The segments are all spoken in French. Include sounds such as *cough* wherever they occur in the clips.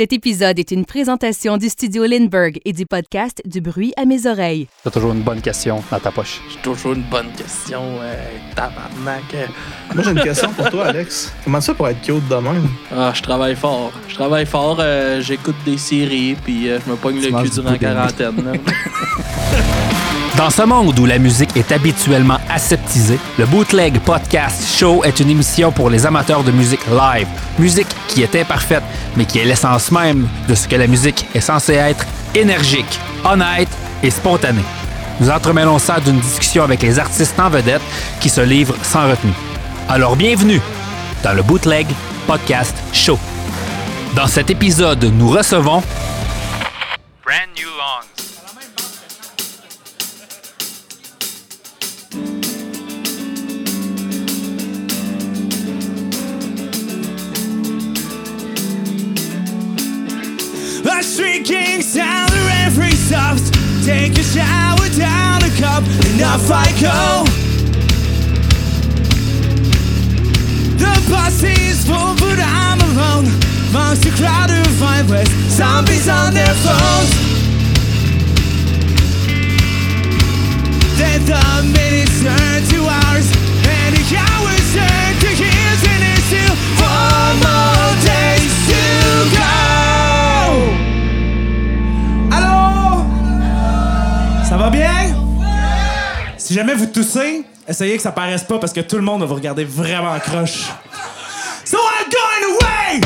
Cet épisode est une présentation du studio Lindbergh et du podcast Du bruit à mes oreilles. T'as toujours une bonne question dans ta poche. J'ai toujours une bonne question, euh, tabarnak. Moi, j'ai une question pour toi, Alex. Comment ça pour être cute de même? Ah, je travaille fort. Je travaille fort, euh, j'écoute des séries, puis euh, je me pogne le cul du durant la quarantaine. *laughs* Dans ce monde où la musique est habituellement aseptisée, le Bootleg Podcast Show est une émission pour les amateurs de musique live. Musique qui est imparfaite, mais qui est l'essence même de ce que la musique est censée être énergique, honnête et spontanée. Nous entremêlons ça d'une discussion avec les artistes en vedette qui se livrent sans retenue. Alors bienvenue dans le Bootleg Podcast Show. Dans cet épisode, nous recevons Brand New Longs. A shrinking salary soft. Take a shower down a cup, and off I go. The bus is full, but I'm alone. Amongst a crowd of mindless zombies on their phones. Then the minutes turn to hours, and the hours turn to years, and it's still four more Si jamais vous toussez, essayez que ça paraisse pas parce que tout le monde va vous regarder vraiment croche. So I'm going away,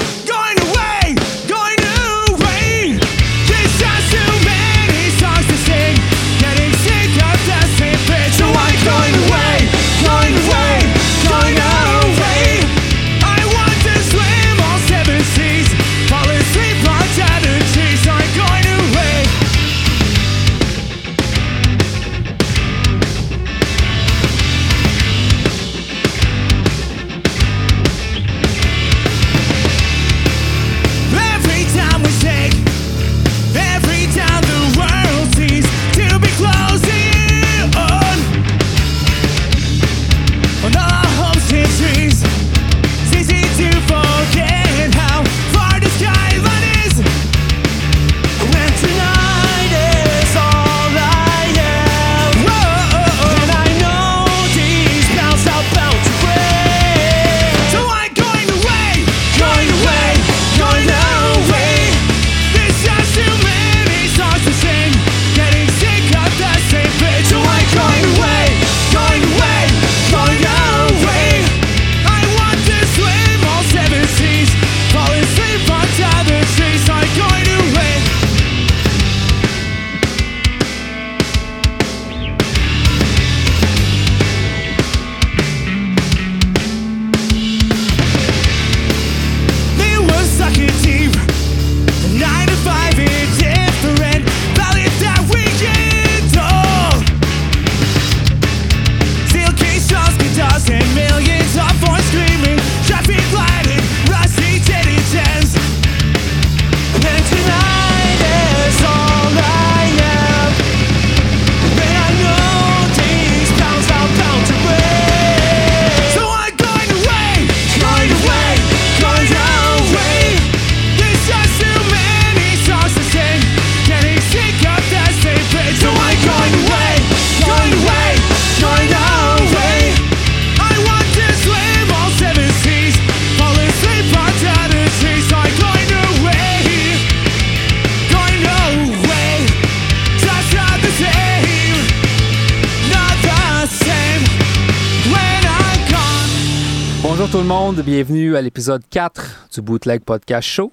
le monde, bienvenue à l'épisode 4 du Bootleg Podcast Show.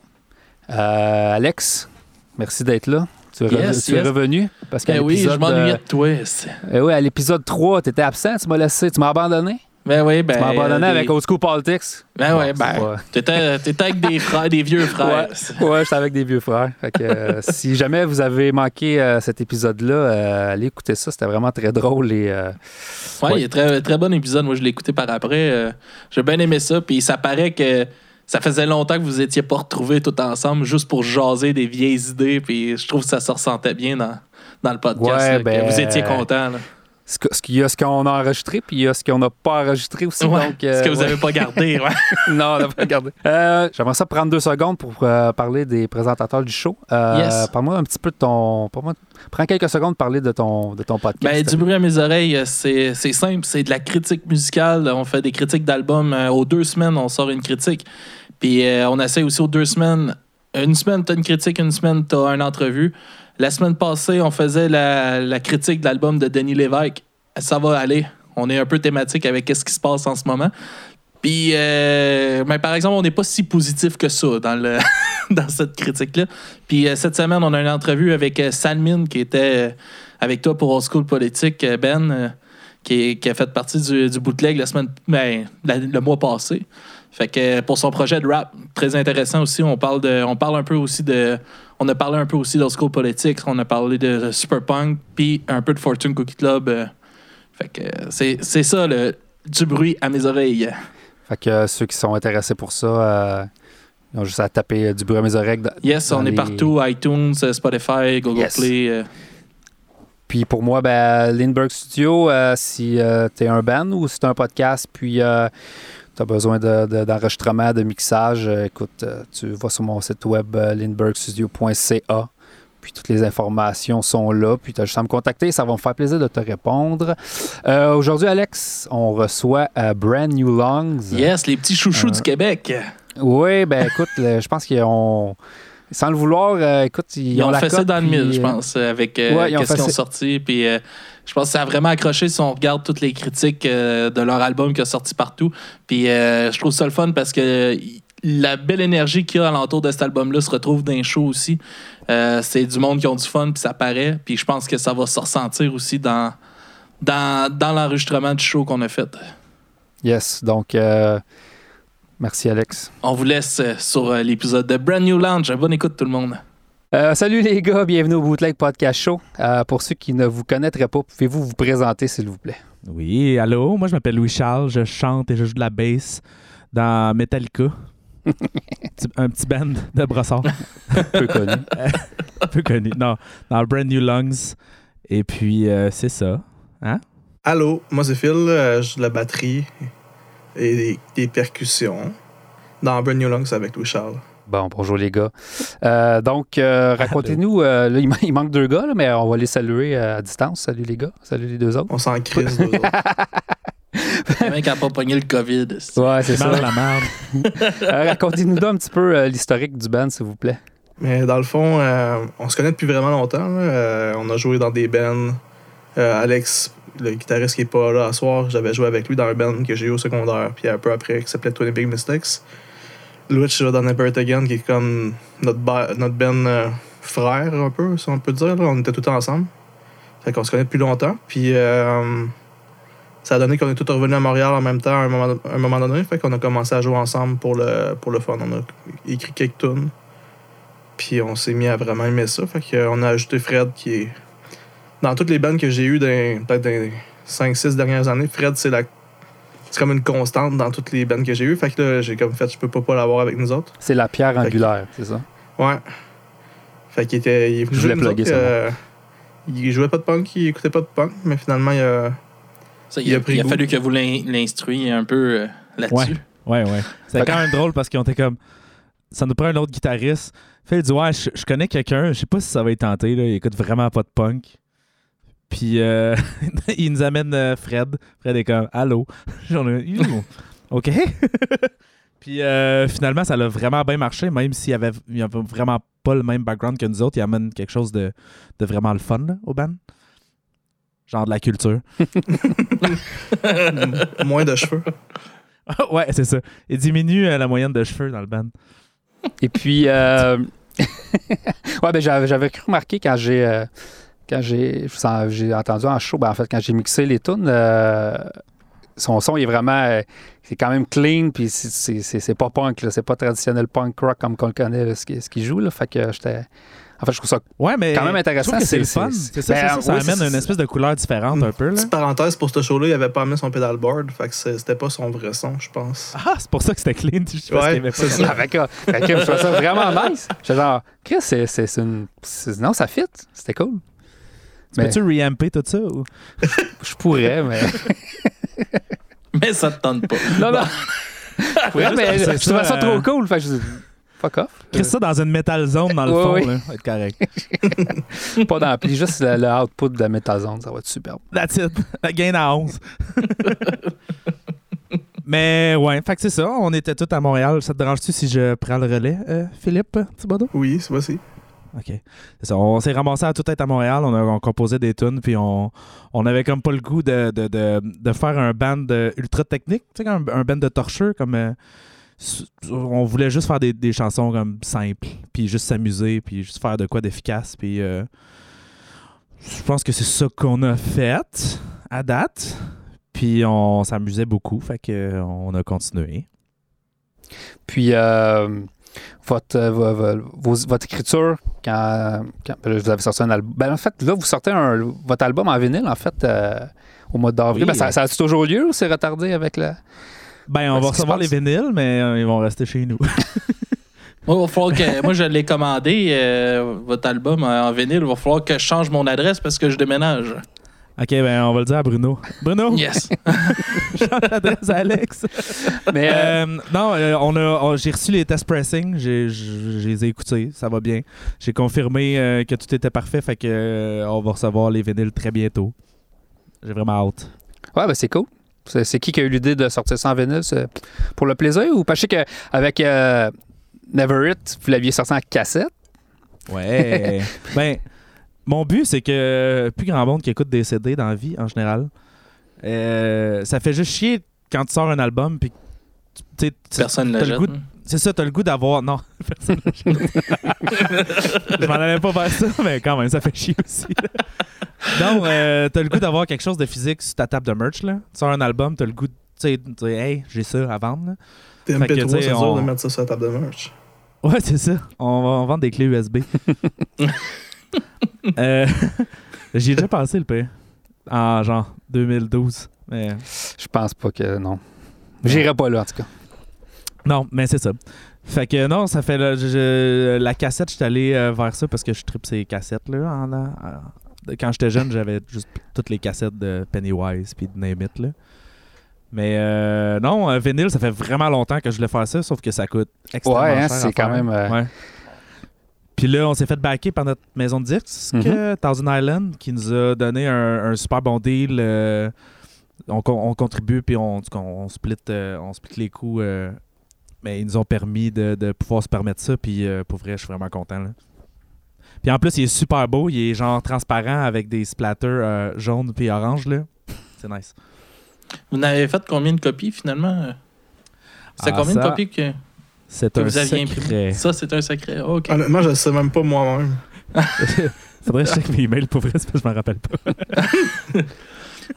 Euh, Alex, merci d'être là. Tu es, rev- Yes, tu es yes. revenu parce Ben oui, je m'ennuyais euh, de toi. c'est- eh oui, à l'épisode 3, tu étais absent, tu m'as laissé, tu m'as abandonné. Ben oui, ben. tu m'as abandonné euh, avec Old School Politics. Ben c'est ben. pas- T'étais t'étais avec des frères, des vieux *laughs* frères. Ouais, ouais j'étais avec des vieux frères. Fait que, euh, si jamais vous avez manqué euh, cet épisode-là, euh, allez écouter ça. C'était vraiment très drôle. Et, Ouais, Ouais. il est très, très bon épisode. Moi, je l'ai écouté par après. J'ai bien aimé ça. Puis ça paraît que ça faisait longtemps que vous étiez pas retrouvés tout ensemble juste pour jaser des vieilles idées. Puis je trouve que ça se ressentait bien dans, dans le podcast. Ouais, là, que ben, vous étiez contents. là. Ce qu'il y a ce qu'on a enregistré, puis il y a ce qu'on n'a pas enregistré aussi. Ouais, donc, ce euh, que vous ouais. avez pas gardé. ouais. *laughs* non, on n'a pas regardé. Euh, J'aimerais ça prendre deux secondes pour euh, parler des présentateurs du show. Euh, Yes. Parle-moi un petit peu de ton. parle-moi- Prends quelques secondes pour parler de ton, de ton podcast. Ben, du bruit à mes oreilles, euh, c'est simple. C'est de la critique musicale. On fait des critiques d'albums. Euh, Aux deux semaines, on sort une critique. Puis euh, on essaie aussi aux deux semaines. Une semaine, t'as une critique. Une semaine, t'as une entrevue. La semaine passée, on faisait la, critique de l'album de Denis Lévesque. Ça va aller. On est un peu thématique avec ce qui se passe en ce moment. Puis, euh, par exemple, on n'est pas si positif que ça dans, le, *laughs* dans cette critique-là. Puis, euh, cette semaine, on a une entrevue avec euh, Salmin, qui était avec toi pour Old School Politique, Ben, qui, a fait partie du, du bootleg la semaine, ben, le mois passé. Fait que pour son projet de rap, très intéressant aussi. On parle de, on parle un peu aussi de, on a parlé un peu aussi d'Old School Politics. On a parlé de Superpunk, puis un peu de Fortune Cookie Club. euh. fait que euh, c'est, c'est ça le du bruit à mes oreilles. Fait que euh, ceux qui sont intéressés pour ça, euh, ils ont juste à taper euh, du bruit à mes oreilles. Yes, on est partout, iTunes, euh, Spotify, Google Yes. Play. euh. Puis pour moi, ben, Lindbergh Studio, euh, si tu es un band ou si tu un podcast, puis tu as besoin de- de- d'enregistrement, de, mixage, euh, écoute, euh, tu vas sur mon site web euh, lindberghstudio.ca. Puis toutes les informations sont là. Puis tu as juste à me contacter. Ça va me faire plaisir de te répondre. Euh, Aujourd'hui, Alex, on reçoit euh, Brand New Lungs. Yes, les petits chouchous Euh, du Québec. Oui, ben écoute, je pense qu'ils ont. Sans le vouloir, écoute, ils, Ils ont la fait ça dans le mille, je pense, avec ouais, qu'est-ce qu'ils ont sorti. Puis je pense que ça a vraiment accroché si on regarde toutes les critiques euh, de leur album qui a sorti partout. Puis euh, je trouve ça le fun parce que la belle énergie qu'il y a alentour de cet album-là se retrouve dans les shows aussi. Euh, c'est du monde qui ont du fun, puis ça paraît. Puis je pense que ça va se ressentir aussi dans, dans, dans l'enregistrement du show qu'on a fait. Yes, donc euh, merci Alex. On vous laisse sur l'épisode de Brand New Lounge. Bonne écoute tout le monde. Euh, salut les gars, bienvenue au Bootleg Podcast Show. Euh, pour ceux qui ne vous connaîtraient pas, pouvez-vous vous présenter s'il vous plaît? Oui, allô, moi je m'appelle Louis-Charles, je chante et je joue de la bass dans Metallica. *laughs* Un petit band de brossard, *laughs* Peu connu. *laughs* peu connu. Non, dans Brand New Lungs. Et puis, euh, c'est ça. Allô, moi c'est Phil, euh, je joue de la batterie et des, des percussions dans Brand New Lungs avec Louis Charles. Bon, bonjour les gars. Euh, donc, euh, racontez-nous, euh, là, il, man- il manque deux gars, là, mais on va les saluer à distance. Salut les gars, salut les deux autres. On s'en crise deux autres. Le mec a pas pogné le COVID. Ouais, c'est ça. mal la merde. *laughs* Euh, Racontez-nous donc un petit peu euh, l'historique du band, s'il vous plaît. Mais dans le fond, euh, on se connaît depuis vraiment longtemps. Euh, on a joué dans des bands. Euh, Alex, le guitariste qui est pas là à soir, j'avais joué avec lui dans un band que j'ai eu au secondaire, puis un peu après, qui s'appelait 20 Big Mistakes. Joue dans Never Again, qui est comme notre, notre band euh, frère, un peu, si on peut dire. On était tout le temps ensemble. Fait qu'on se connaît depuis longtemps. Puis euh, ça a donné qu'on est tous revenus à Montréal en même temps à un moment, un moment donné. Fait qu'on a commencé à jouer ensemble pour le, pour le fun. On a écrit quelques tunes. Puis on s'est mis à vraiment aimer ça. Fait qu'on a ajouté Fred qui est. Dans toutes les bandes que j'ai eues peut-être dans les 5-6 dernières années, Fred c'est la. C'est comme une constante dans toutes les bandes que j'ai eues. Fait que là, j'ai comme fait, je peux pas, pas l'avoir avec nous autres. C'est la pierre Fait que- angulaire, c'est ça? Ouais. Fait qu'il était. Il Je voulais plugger ça, euh, il jouait pas de punk, il écoutait pas de punk, mais finalement, il a. Ça, il, Il a, a pris il a goût. fallu que vous l'in- l'instruiez un peu euh, là-dessus. Ouais, ouais. Que- quand même drôle parce qu'on était comme. Ça nous prend un autre guitariste. Fait il dit Ouais, je, je connais quelqu'un, je sais pas si ça va être tenté, là. il écoute vraiment pas de punk. Puis euh, *laughs* il nous amène euh, Fred. Fred est comme Allô? *laughs* J'en ai. OK. *laughs* Puis euh, finalement, ça a vraiment bien marché, même s'il avait, il avait vraiment pas le même background que nous autres. Il amène quelque chose de, de vraiment le fun là, au band. Genre de la culture. moins de cheveux. ouais, c'est ça. Il diminue euh, la moyenne de cheveux dans le band. Et puis, euh, ouais, ben, j'avais, j'avais cru remarquer quand j'ai, euh, quand j'ai, entendu en show, ben, en fait, quand j'ai mixé les tunes, euh, son son il est vraiment, euh, c'est quand même clean, puis c'est, pas punk, là, c'est pas traditionnel punk rock comme qu'on le connaît, là, ce, qui- ce qu'il joue, là, fait que j'étais, en fait, je trouve ça Ouais, mais. quand même intéressant. c'est le fun. c'est- ça, ben, c'est ça, ça oui, amène une espèce de couleur différente un peu. Là. Petite parenthèse pour ce show-là, il avait pas amené son pedalboard, fait que c'était pas son vrai son, je pense. Ah, c'est pour ça que c'était clean. Je sais Ouais, pas c'est ça. fait que je trouve ça vraiment nice. J'étais genre, Chris, c'est, une. c'est- non, ça fit. C'était cool. Mais Peux-tu reamper tout ça? Ou? *laughs* je pourrais, mais. *laughs* Mais ça te tente pas. non, non. *laughs* Je pourrais, mais je trouvais ça, ça trop euh, cool. Fait que je dis, fuck off. Crée ça dans une metal zone dans le Ouais, fond, ouais. là. Ça va être correct. Pas d'ampli, juste le, le output de la Metal Zone, ça va être superbe. That's it. La gain à 11. Mais ouais, fait que c'est ça. On était tous à Montréal. Ça te dérange-tu si je prends le relais, euh, Philippe Thibodeau? Oui, c'est voici. OK. On s'est ramassé à tout être à Montréal. On, a, on composait des tunes, puis on, on avait comme pas le goût de, de, de, de faire un band ultra technique, tu sais, un, un band de torcheux, comme. euh, on voulait juste faire des, des chansons comme simples, puis juste s'amuser, puis juste faire de quoi d'efficace, puis. euh, je pense que c'est ça qu'on a fait à date. Puis on s'amusait beaucoup, fait que euh, on a continué. Puis, euh, votre, euh, votre écriture, quand, quand- ben vous avez sorti un album. Ben, en fait, là, vous sortez un- votre album en vinyle, en fait, euh, au mois d'avril. Oui. Ben, ça, ça a-tu toujours lieu ou c'est retardé avec le. Ben, on va recevoir les vinyles, mais euh, ils vont rester chez nous. *laughs* Moi, il va falloir que, moi, je l'ai commandé, euh, votre album en vinyle. Il va falloir que je change mon adresse parce que je déménage. Ok, ben on va le dire à Bruno. Bruno, Yes. *laughs* change l'adresse à Alex. Mais, euh, Euh, non, euh, on a, on- j'ai reçu les test pressing, j'ai, les ai écoutés, ça va bien. J'ai confirmé euh, que tout était parfait, fait que euh, on va recevoir les vinyles très bientôt. J'ai vraiment hâte. ouais, ben, c'est cool. C'est, qui qui a eu l'idée de sortir ça en vinyle? Pour le plaisir ou? Que je sais qu'avec Never It, vous l'aviez sorti en cassette? Ouais. *laughs* ben, mon but, c'est que plus grand monde qui écoute des CD dans la vie, en général, euh, ça fait juste chier quand tu sors un album, puis tu Personne ne t'as la le goût C'est ça, t'as le goût d'avoir. Non, *laughs* personne. Je m'en avais pas faire ça, mais quand même, ça fait chier aussi. non, euh, t'as le goût d'avoir quelque chose de physique sur ta table de merch. Là. Tu sors un album, t'as le goût de tu sais, hey, j'ai ça à vendre. là. T'es Fait que, MP3, tu sais, c'est dur on- de mettre ça sur la table de merch. Ouais, c'est ça. On va on vend des clés USB. *laughs* euh, *laughs* J'y ai déjà passé le pire. En genre 2012. Mais... Je pense pas que. Non. J'irai pas là, en tout cas. Non, mais c'est ça. Fait que non, ça fait le- je- je- la cassette, je suis allé euh, vers ça parce que je tripe ces cassettes là. en- en- quand j'étais jeune, j'avais juste toutes les cassettes de Pennywise puis de Name It, là. Mais euh, non, un vinyle, ça fait vraiment longtemps que je voulais faire ça, sauf que ça coûte extrêmement Ouais, hein, cher. c'est quand même, euh, Ouais. Puis là, on s'est fait backer par notre maison de disques, Mhm. que Thousand Island, qui nous a donné un, un super bon deal. euh, on, con- on contribue, puis on, on, on split, euh, on split les coûts. euh, mais ils nous ont permis de, de pouvoir se permettre ça. Puis euh, pour vrai, je suis vraiment content. Là. Puis en plus, il est super beau. Il est genre transparent avec des splatters euh, jaunes puis orange. là. C'est nice. Vous n'avez fait combien de copies finalement? C'est Ah, combien de copies que, C'est un vous aviez secret. Ça, c'est un secret. Ah, OK. Honnêtement, je le sais même pas moi-même. *laughs* Faudrait que je check mes emails pour vrai, c'est parce que je m'en rappelle pas. *laughs*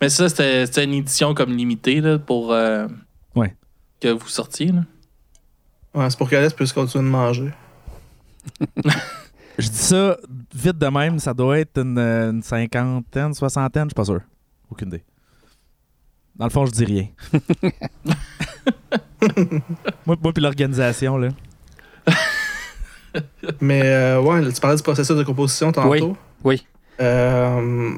Mais ça, c'était c'était une édition comme limitée là, pour euh, Ouais. que vous sortiez. Là. Ouais, c'est pour qu'Alice puisse continuer de manger. *laughs* Je dis ça vite de même, ça doit être une, une cinquantaine, soixantaine, je suis pas sûr. Aucune idée. Dans le fond, je dis rien. *laughs* moi, moi puis l'organisation, là. *laughs* Mais euh, ouais, tu parlais du processus de composition tantôt. Oui, oui. Euh,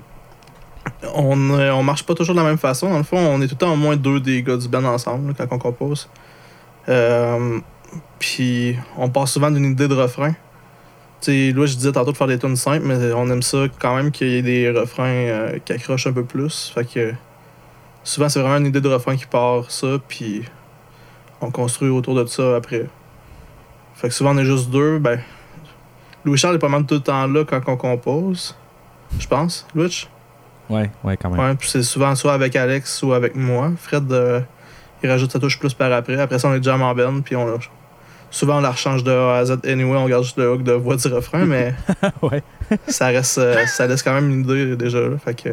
on, on marche pas toujours de la même façon. Dans le fond, on est tout le temps au moins deux des gars du band ensemble là, quand on compose. Euh, Puis on part souvent d'une idée de refrain. Tu sais, là, je disais tantôt de faire des tunes simples, mais on aime ça quand même qu'il y ait des refrains euh, qui accrochent un peu plus. Fait que souvent, c'est vraiment une idée de refrain qui part ça, puis on construit autour de ça après. Fait que souvent, on est juste deux. Ben, Louis-Charles est pas mal tout le temps là quand on compose. Je pense, Louis? Ouais, ouais, quand même. Ouais, puis c'est souvent soit avec Alex ou avec moi. Fred, euh, il rajoute sa touche plus par après. Après ça, on est jam en band, puis on la- souvent on la rechange de A à Z anyway, on garde juste le hook de voix du refrain, mais *laughs* ouais. ça reste euh, ça laisse quand même une idée déjà. Là, fait que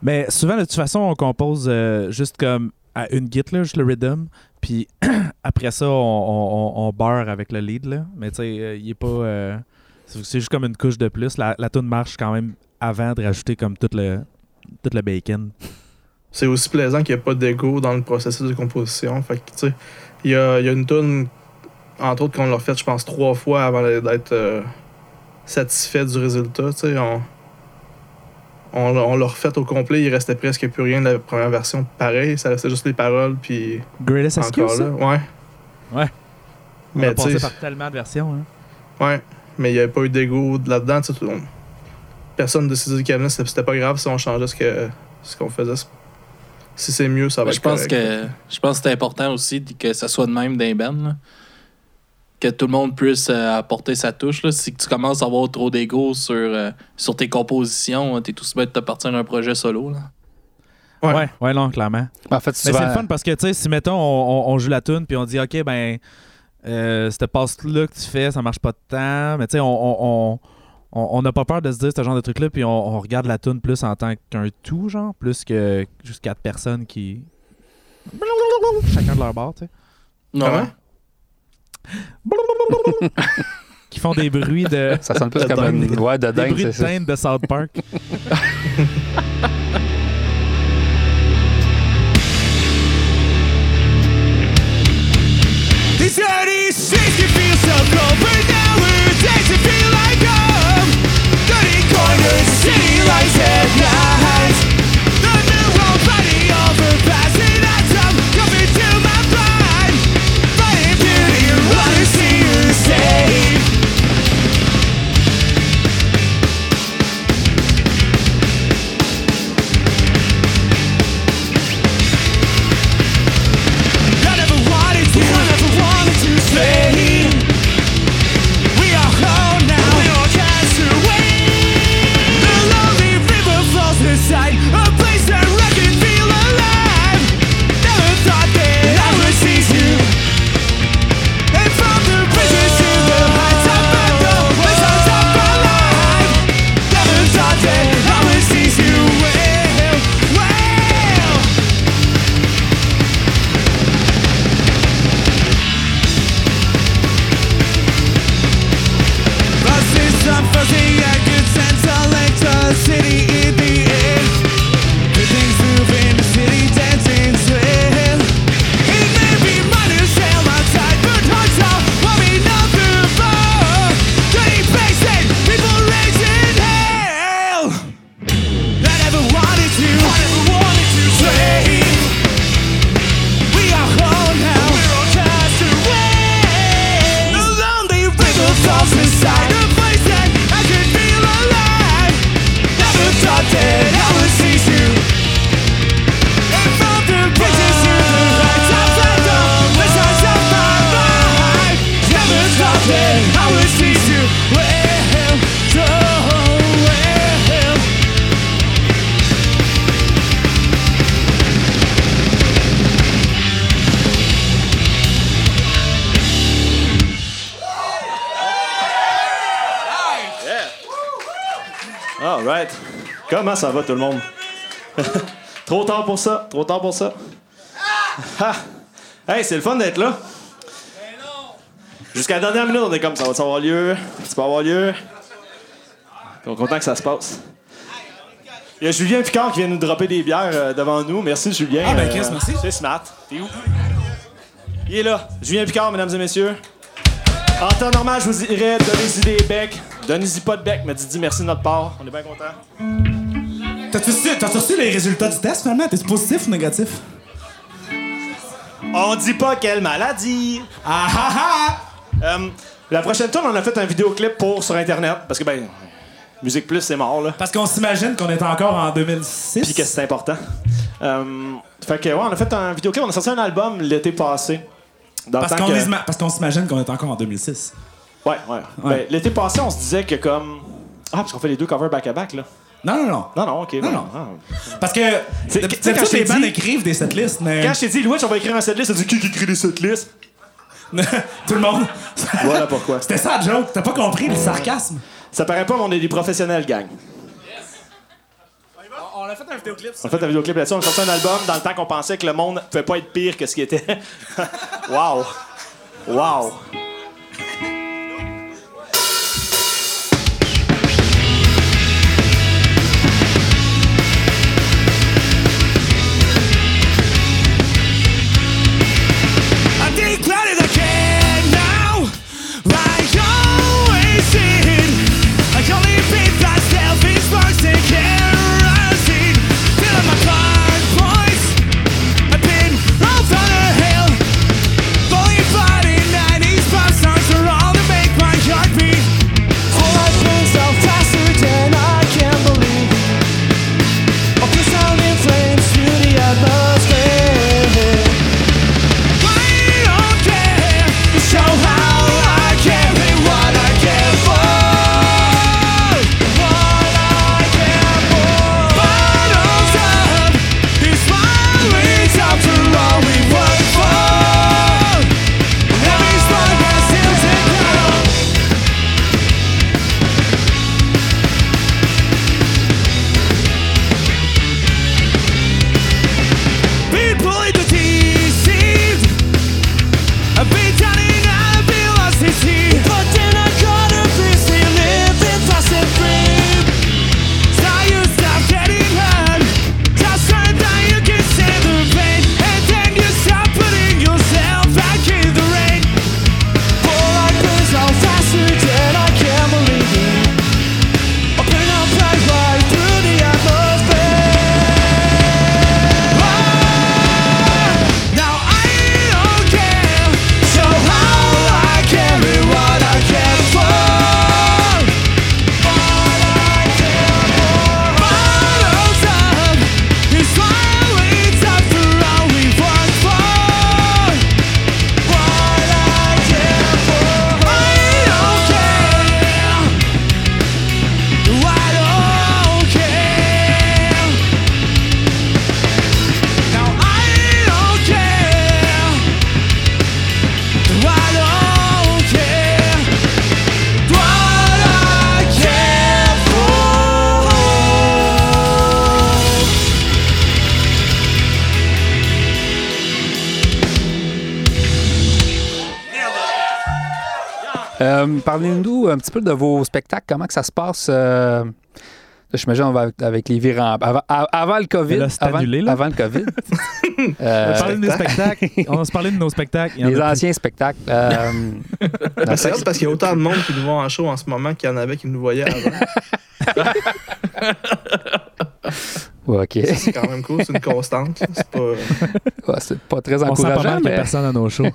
Mais souvent, de toute façon, on compose euh, juste comme à une git, là, juste le rhythm. Puis *clears throat* après ça, on, on, on, beurre avec le lead, là. Mais tu sais, euh, il est pas. euh, c'est juste comme une couche de plus. La, la tune marche quand même avant de rajouter comme tout le, tout le bacon. c'est aussi plaisant qu'il n'y ait pas d'ego dans le processus de composition. Fait que, tu sais, il y a, y a une tune, entre autres, qu'on l'a refait, je pense, trois fois avant d'être euh, satisfait du résultat. Tu sais, on, on l'a refait au complet. Il restait presque plus rien de la première version. Pareil, ça restait juste les paroles. Puis Greatest encore Excuse, là. ça? Ouais. Ouais. On Mais a passé par tellement de versions. Hein. Ouais. Mais il n'y avait pas eu d'ego là-dedans. on- Personne de ces cabinets, c'était c'était pas grave si on changeait ce que ce qu'on faisait. Si c'est mieux, ça va Mais être je pense correct. que je pense que c'est important aussi que ça soit de même d'un band. Que tout le monde puisse euh, apporter sa touche. Là. Si tu commences à avoir trop d'ego sur, euh, sur tes compositions, t'es tout bien de te partir d'un projet solo. Là. Ouais. Ouais. ouais, non, clairement. En fait, Mais c'est le fun parce que, tu sais, si mettons, on, on- on joue la tune puis on dit, OK, ben, euh, cette passe-là que tu fais, ça marche pas de temps. Mais tu sais, on. on, on on on n'a pas peur de se dire ce genre de truc-là, puis on, on regarde la tune plus en tant qu'un tout, genre, plus que juste quatre personnes qui. Chacun de leur bord, tu sais. Non, Comment? *laughs* Qui font des bruits de. Ça sonne plus De comme une. dingue. Ouais, de Des dingue, bruits de dinde de South Park. *laughs* Comment ça va tout le monde? *laughs* trop tard pour ça, trop tard pour ça. *laughs* Ah! Hey, c'est le fun d'être là. Jusqu'à la dernière minute, on est comme ça va avoir lieu, ça va avoir lieu? On est content que ça se passe. Il y a Julien Picard qui vient nous dropper des bières euh, devant nous. Merci Julien. Ah, ben, Chris, merci. C'est smart. T'es où? Il est là. Julien Picard, mesdames et messieurs. En temps normal, je vous dirais donnez-y des becs. Donnez-y pas de bec, mais dis merci de notre part. On est bien contents. T'as-tu reçu, les résultats du test finalement? T'es positif ou négatif? On dit pas quelle maladie. Ah ah ah! Euh, la prochaine tour, on a fait un vidéoclip pour sur Internet. Parce que, ben, Musique Plus, c'est mort, là. Parce qu'on s'imagine qu'on est encore en 2006. Puis que c'est important. Euh, fait que, ouais, on a fait un vidéoclip. On a sorti un album l'été passé. Dans le Parce temps qu'on que- est- parce qu'on s'imagine qu'on est encore en 2006. Ouais, ouais. Ouais. Ben, l'été passé, on se disait que comme. Ah, parce qu'on fait les deux covers back-à-back, là. Non, non, non. Non, non, ok. Non, ouais. non. Ah. Parce que tu sais, quand les bandes écrivent des setlists, mais Quand je t'ai dit, Louis, on va écrire un setlist, ça dit qui qui écrit des setlists? *laughs* tout le monde. Voilà pourquoi. C'était ça, la joke. T'as pas compris le sarcasme? Ça paraît pas, mais on est des professionnels, gang. On a fait un vidéoclip. On a fait un vidéoclip là-dessus. On a sorti un album dans le temps qu'on pensait que le monde pouvait pas être pire que ce qui était. *laughs* wow! Wow! Parlez-nous un petit peu de vos spectacles. Comment que ça se passe? euh, J'imagine on va avec- les virants. Avant, av- avant le COVID. Là, avant, annulé, là. avant le COVID. *laughs* On Euh, va parler de nos spectacles. On va se parler de nos spectacles. Les plus. anciens spectacles. Euh, *laughs* Ben, c'est parce qu'il y a autant de monde qui nous voit en show en ce moment qu'il y en avait qui nous voyaient avant. *laughs* ouais, OK. Ça, c'est quand même cool, c'est une constante. C'est pas. Ouais, c'est pas très On sent pas encourageant. y a mais- personne à nos shows.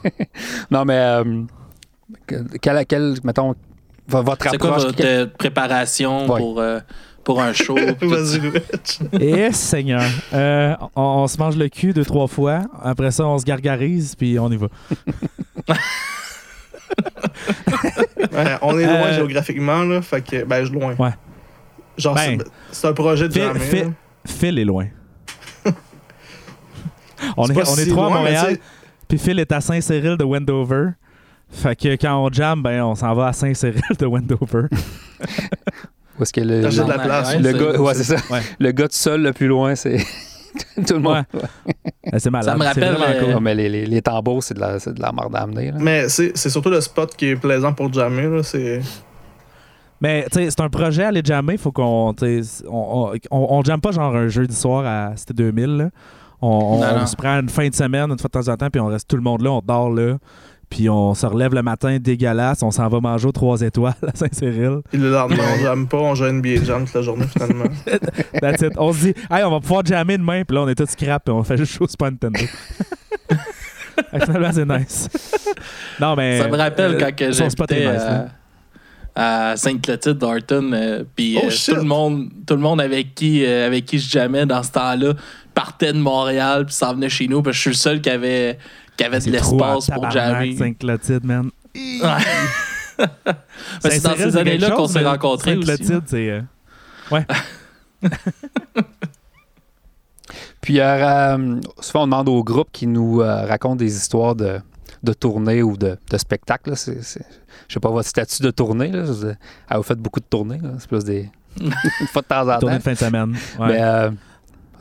Non, mais euh, que- quelle, quelle, mettons, vo- votre C'est quoi approche? votre quelle- euh, préparation Ouais. pour, euh, pour un show? *laughs* Vas-y. *laughs* Eh, Seigneur. Euh, on, on se mange le cul deux, trois fois. Après ça, on se gargarise, puis on y va. Ouais, on est loin Euh, géographiquement, là. Fait que, ben, je loin. Ouais. Genre, Ben, c'est- un projet de Phil, jamais. Phil- est loin. *laughs* on est, pas on est trois à loin, mais Montréal, puis Phil est à Saint-Cyril de Wendover. Fait que quand on jam, ben, on s'en va à Saint-Cyril de Wendover. *laughs* Où est-ce que le, de la place. le gars, ouais, c'est ça. Ouais. Le gars tout seul le plus loin, c'est *laughs* tout le monde. Eh, C'est malade. Ça me rappelle, euh, cool. Non, mais les, les, les tambours, c'est de la, c'est de la merde à amener. là. Mais c'est c'est surtout le spot qui est plaisant pour jammer, là. C'est. Mais tu sais, c'est un projet à aller jammer. Faut qu'on. On, on, on, on jamme pas genre un jeudi soir à. C'était 2000. Là. On, on- Non, on non. se prend une fin de semaine, une fois de temps en temps, puis on reste tout le monde là, on dort là. Puis on se relève le matin dégueulasse, on s'en va manger aux trois étoiles à Saint-Cyril. Et le lendemain, on jamme pas, on joue NBA Jam toute la journée, finalement. *laughs* That's it. On se dit, hey, on va pouvoir jammer demain, puis là, on est tous scrap, puis on fait juste chose Super Nintendo. *laughs* Finalement, c'est nice. Non, mais. Ça me rappelle euh, quand que nice, là. à, à Sainte-Clotilde, Darton, euh, puis Oh, euh, tout le monde, tout le monde avec qui, euh, avec qui je jammais dans ce temps-là partait de Montréal puis s'en venait chez nous parce que je suis le seul qui avait, qui avait de l'espace pour jammer. Saint-Clotilde, man. Ouais. *laughs* *laughs* C'est dans ces années-là qu'on s'est rencontrés aussi. Sainte-Clotilde, c'est. euh, Ouais. *laughs* Puis, euh, euh, souvent, on demande aux groupes qui nous euh, racontent des histoires de, de tournées ou de, de spectacles. je sais pas votre statut de tournée. Là. Ah, vous faites beaucoup de tournées. C'est plus des. une fois de temps en Tournée temps. de fin de semaine. Ouais. Mais,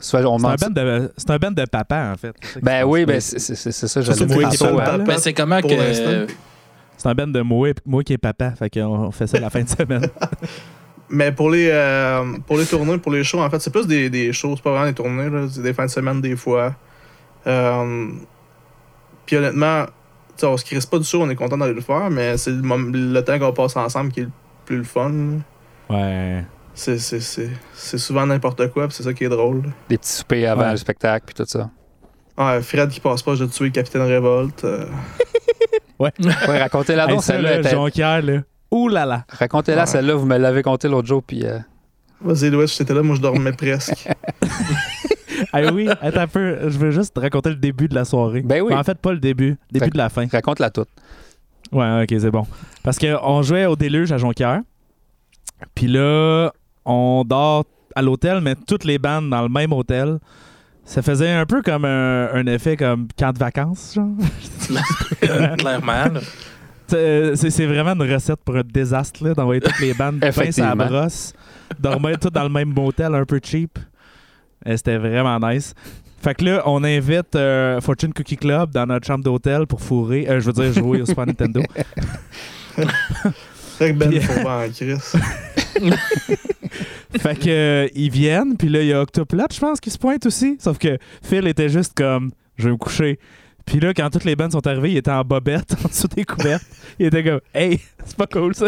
on c'est, un de, c'est un band de papa, en fait. Ben oui, ben, c'est c'est- c'est ça, tantôt, parle hein. papa. Mais c'est comment que. C'est un band de moi, moi qui est papa. Fait qu'on fait ça la fin de semaine. *laughs* Mais pour les, euh, pour les tournées, pour les shows, en fait, c'est plus des, des shows, c'est pas vraiment des tournées, là. C'est des fins de semaine des fois. Euh, Puis honnêtement, on se crisse pas du show, on est content d'aller le faire, mais c'est le, le temps qu'on passe ensemble qui est le plus le fun. Ouais. C'est- C'est c'est- c'est souvent n'importe quoi, puis c'est ça qui est drôle. Des petits soupers avant Ouais. le spectacle, puis tout ça. Ouais, Fred qui passe pas, j'ai tué le Capitaine Révolte. euh, *laughs* Ouais, racontez-la Hey, donc, ça, celle-là. là, était- Jonquière, là. Ouh là là. Racontez-la, Ouais. celle-là. Vous me l'avez conté l'autre jour, puis. euh, Vas-y, Louis, j'étais là, moi je dormais presque. *laughs* Ah oui, attends un peu. Je veux juste te raconter le début de la soirée. Ben oui. en fait, pas le début. Début de la fin. Raconte-la toute. Ouais, ok, c'est bon. Parce qu'on jouait au déluge à Jonquière. Puis là, on dort à l'hôtel, mais toutes les bandes dans le même hôtel. Ça faisait un peu comme un, un effet comme camp de vacances, genre. *laughs* Clairement. là. C'est vraiment une recette pour un désastre, là, d'envoyer toutes les bandes pince à la brosse, dormir toutes dans le même motel un peu cheap. Euh, C'était vraiment nice. Fait que là, on invite euh, Fortune Cookie Club dans notre chambre d'hôtel pour fourrer, euh, je veux dire jouer au Super Nintendo. *laughs* Fait que Ben, en crise. *laughs* fait que euh, ils viennent, puis là, il y a Octoplot, je pense, qui se pointe aussi. Sauf que Phil était juste comme, je vais me coucher. Puis là, quand toutes les bandes sont arrivées, il était en bobette, *laughs* en dessous des couvertes. Il était comme, hey, *laughs* c'est pas cool ça.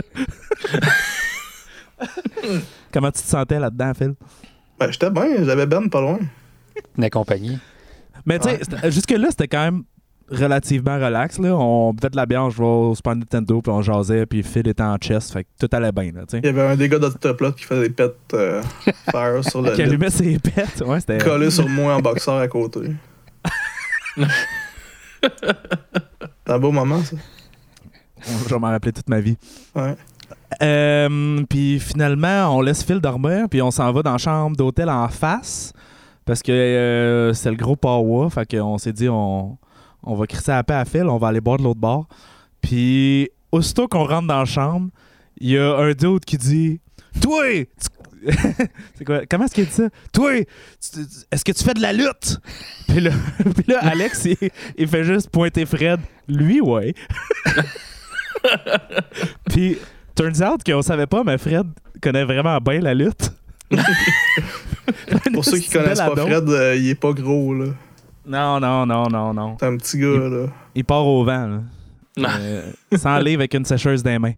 Comment tu te sentais là-dedans, Phil? Ben, j'étais bien, j'avais Ben pas loin. Une compagnie. Mais tu sais, jusque-là, c'était quand même relativement relax. Là. On buvait de la bière, on jouait au Super Nintendo, puis on jasait, puis Phil était en chest, fait que tout allait bien. Là. Il y avait un des gars d'Octoplot qui faisait des pets euh, fire *laughs* sur le Qui allumait ses pets. Ouais, c'était. collé sur moi en boxeur à côté. *laughs* C'est un beau moment, ça. Je vais m'en rappeler toute ma vie. Ouais. Euh, puis finalement, on laisse Phil dormir, puis on s'en va dans la chambre d'hôtel en face, parce que euh, c'est le gros power. Fait qu'on s'est dit, on, on va crisser la paix à Phil, on va aller boire de l'autre bord. Puis aussitôt qu'on rentre dans la chambre, il y a un dude qui dit Toi, tu- *laughs* c'est quoi? Comment est-ce qu'il dit ça? Toi, est-ce que tu fais de la lutte? *laughs* Puis là, *laughs* puis là, Alex, il, il fait juste pointer Fred. Lui, ouais. Puis, turns out qu'on savait pas, mais Fred connaît vraiment bien la lutte. Pour ceux qui connaissent pas. Fred, euh, il est pas gros, là. Non, non, non, non, non. C'est un petit gars, là. Il part au vent, là. Non. Euh, sans livre avec une sécheuse des mains.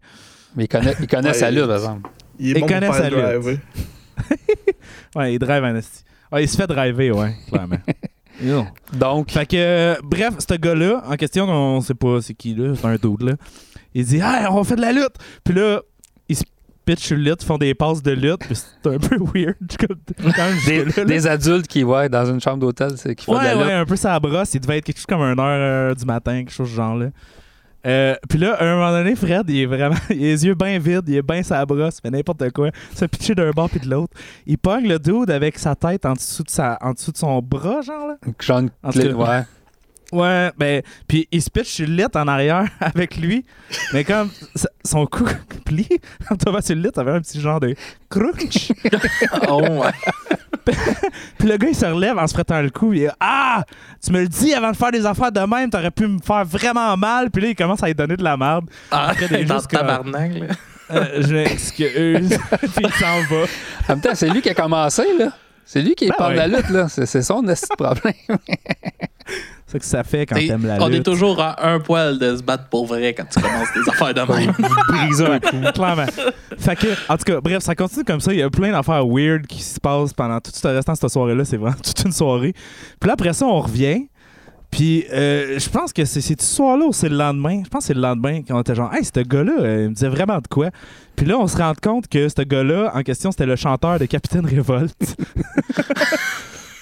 Mais il connaît, il connaît Ouais, sa il- lutte, par exemple. Il est Il bon connaît sa driver. *laughs* Ouais, il drive en esti. Ouais, il se fait driver, ouais, clairement. *laughs* Yo. Donc, Fait que, euh, bref, ce gars-là, en question, on sait pas c'est qui, là, c'est un dude, là. Il dit, hey, on fait de la lutte. Puis là, pitchent sur lutte, font des passes de lutte. Puis c'est un peu *laughs* weird. quand des, jusque-là, là. des adultes qui, ouais, dans une chambre d'hôtel, c'est qui font de Ouais, la lutte. ouais, un peu ça brosse. Il devait être quelque chose comme 1 heure euh, du matin, quelque chose du genre là. Euh, puis là, à un moment donné, Fred, il est vraiment. *laughs* Il a les yeux bien vides, il est bien sa brosse, il fait n'importe quoi. Il se pitcher d'un bord puis de l'autre. Il pogne le dude avec sa tête en dessous de, sa, en dessous de son bras, genre là. Genre ouais. Ouais, ben, puis il se pitch sur le lit en arrière *laughs* avec lui, mais comme son cou *laughs* plie en tombant sur le lit, ça avait un petit genre de crunch. *laughs* Oh, ouais. Puis le gars, il se relève en se frottant le cou. Il est Ah, tu me le dis avant de faire des affaires de même, t'aurais pu me faire vraiment mal. Puis là, il commence à lui donner de la merde. Ah, Après, des dans le juste que- tabarnak, là. Euh, je m'excuse. Puis il s'en va. En même temps, c'est lui qui a commencé, là. C'est lui qui Ben parle de la lutte, là. C'est c'est son problème. *laughs* C'est ce que ça fait quand t'aimes la on est lutte. toujours à un poil de se battre pour vrai quand tu commences des affaires de *laughs* même. briser un coup. *laughs* Clairement. Fait que, en tout cas, bref, ça continue comme ça. Il y a plein d'affaires weird qui se passent pendant tout ce restant de cette soirée-là. C'est vraiment toute une soirée. Puis là, après ça, on revient. Puis euh, je pense que c'est c'est ce soir-là ou c'est le lendemain. Je pense que c'est le lendemain quand on était genre, hey, ce gars-là, euh, il me disait vraiment de quoi. Puis là, on se rend compte que ce gars-là, en question, c'était le chanteur de Capitaine Révolte. *laughs*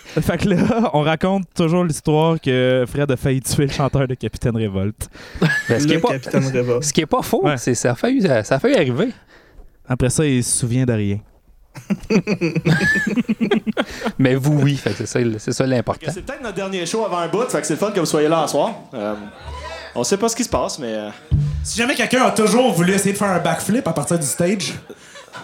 fait que là, on raconte toujours l'histoire que Fred a failli tuer le chanteur de Capitaine Révolte. Ben, ce, qui est Le pas, capitaine Reva. ce qui est pas faux, Ouais. c'est ça a failli, ça a failli arriver. Après ça, il se souvient de rien. *laughs* Mais vous, oui. C'est ça, l'important. C'est peut-être notre dernier show avant un bout, fait que c'est le fun que vous soyez là ce soir. Euh, on sait pas ce qui se passe, mais. euh, Si jamais quelqu'un a toujours voulu essayer de faire un backflip à partir du stage,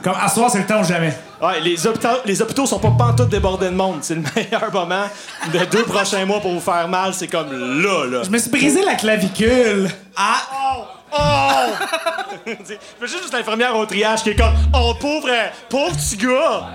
comme à soir, c'est le temps ou jamais. Ouais, les hôpitaux, les hôpitaux sont pas pantoute débordés de monde. C'est le *laughs* meilleur moment des deux prochains mois pour vous faire mal. C'est comme là, là. Je me suis brisé la clavicule. Ah! Oh! *laughs* C'est juste l'infirmière au triage qui est comme Oh, pauvre, pauvre petit gars!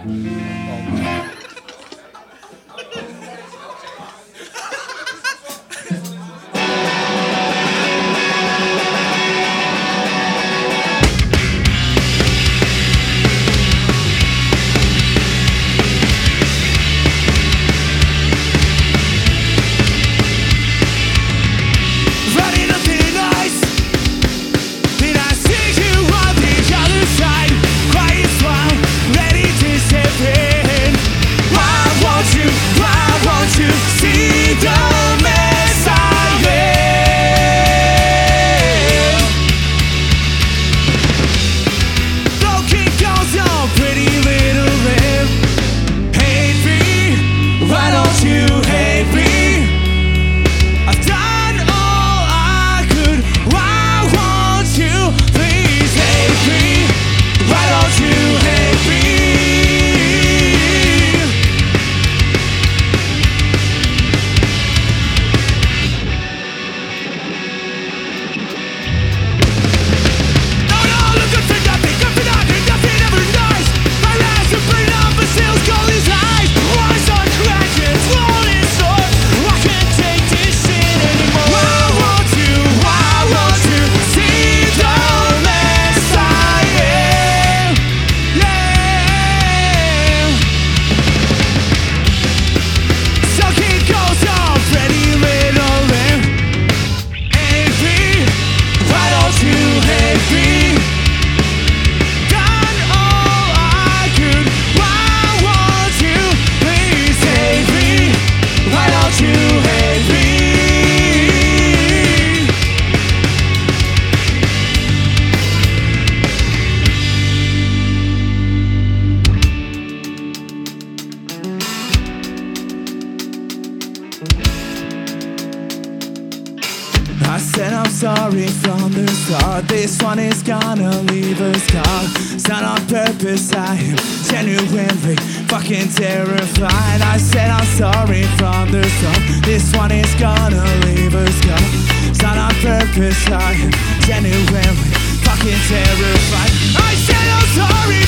I said I'm sorry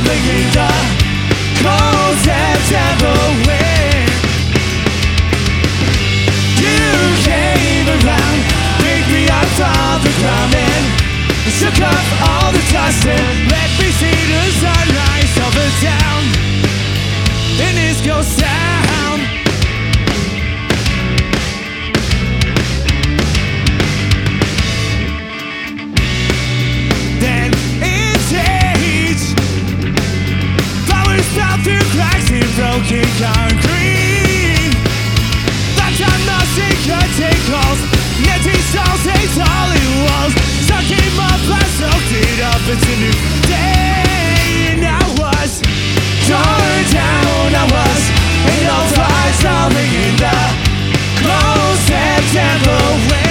of the cold September wind you came around, picked me up from the ground and shook up all the dust up into new day. And I was torn down, I was in all flies, falling in the cold September wind.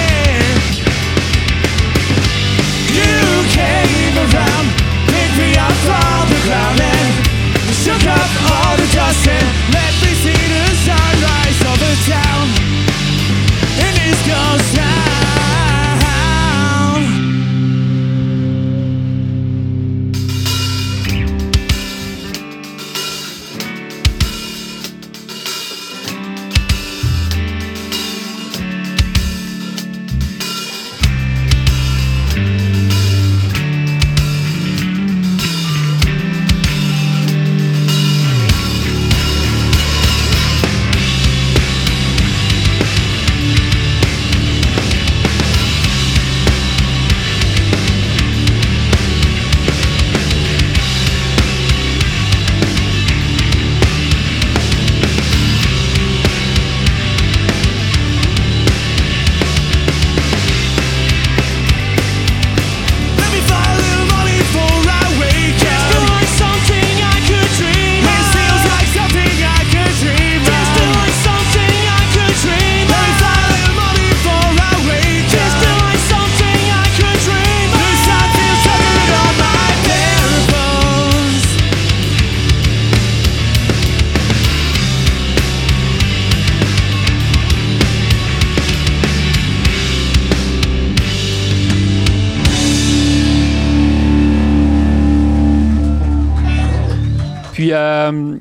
Puis, euh,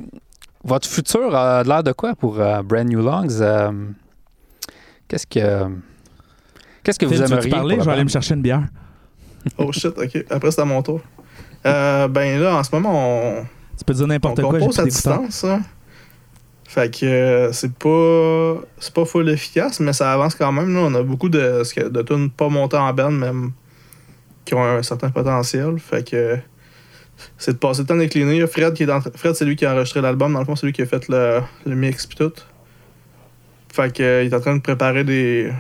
votre futur a l'air de quoi pour euh, Brand New Longs? Euh, qu'est-ce que. Qu'est-ce que vous Phil, tu aimeriez? parler? Je vais aller me chercher une bière. Oh shit, ok. Après, c'est à mon tour. Euh, ben là, en ce moment, on, Tu peux dire on n'importe quoi. plus à distance. hein. Fait que c'est pas c'est pas full efficace, mais ça avance quand même. Là. On a beaucoup de, de tunes pas montées en band, même qui ont un certain potentiel. Fait que c'est de passer le temps décliné. Fred, qui est dans- Fred c'est lui qui a enregistré l'album. Dans le fond, c'est lui qui a fait le, le mix pis tout. Fait que euh, il est en train de préparer des.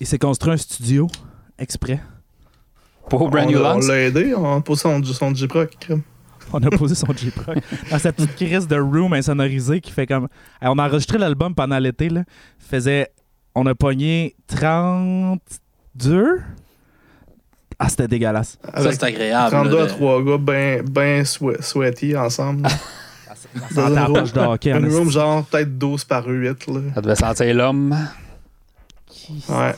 Il s'est construit un studio exprès. Pour Brand New l'a- on l'a aidé, on a posé son, son crème. On a posé son J-Proc dans sa petite crise de room insonorisée qui fait comme. On a enregistré l'album pendant l'été, là. Faisait. On a pogné 32. Ah, c'était dégueulasse. Ça, c'est agréable. 32 là, à de- 3 gars ben, ben swe- sweaty ensemble. *laughs* Ça Dans la une poche de hockey, en Une room esti. genre peut-être 12 par 8. Là. Ça devait sentir l'homme. Ouais.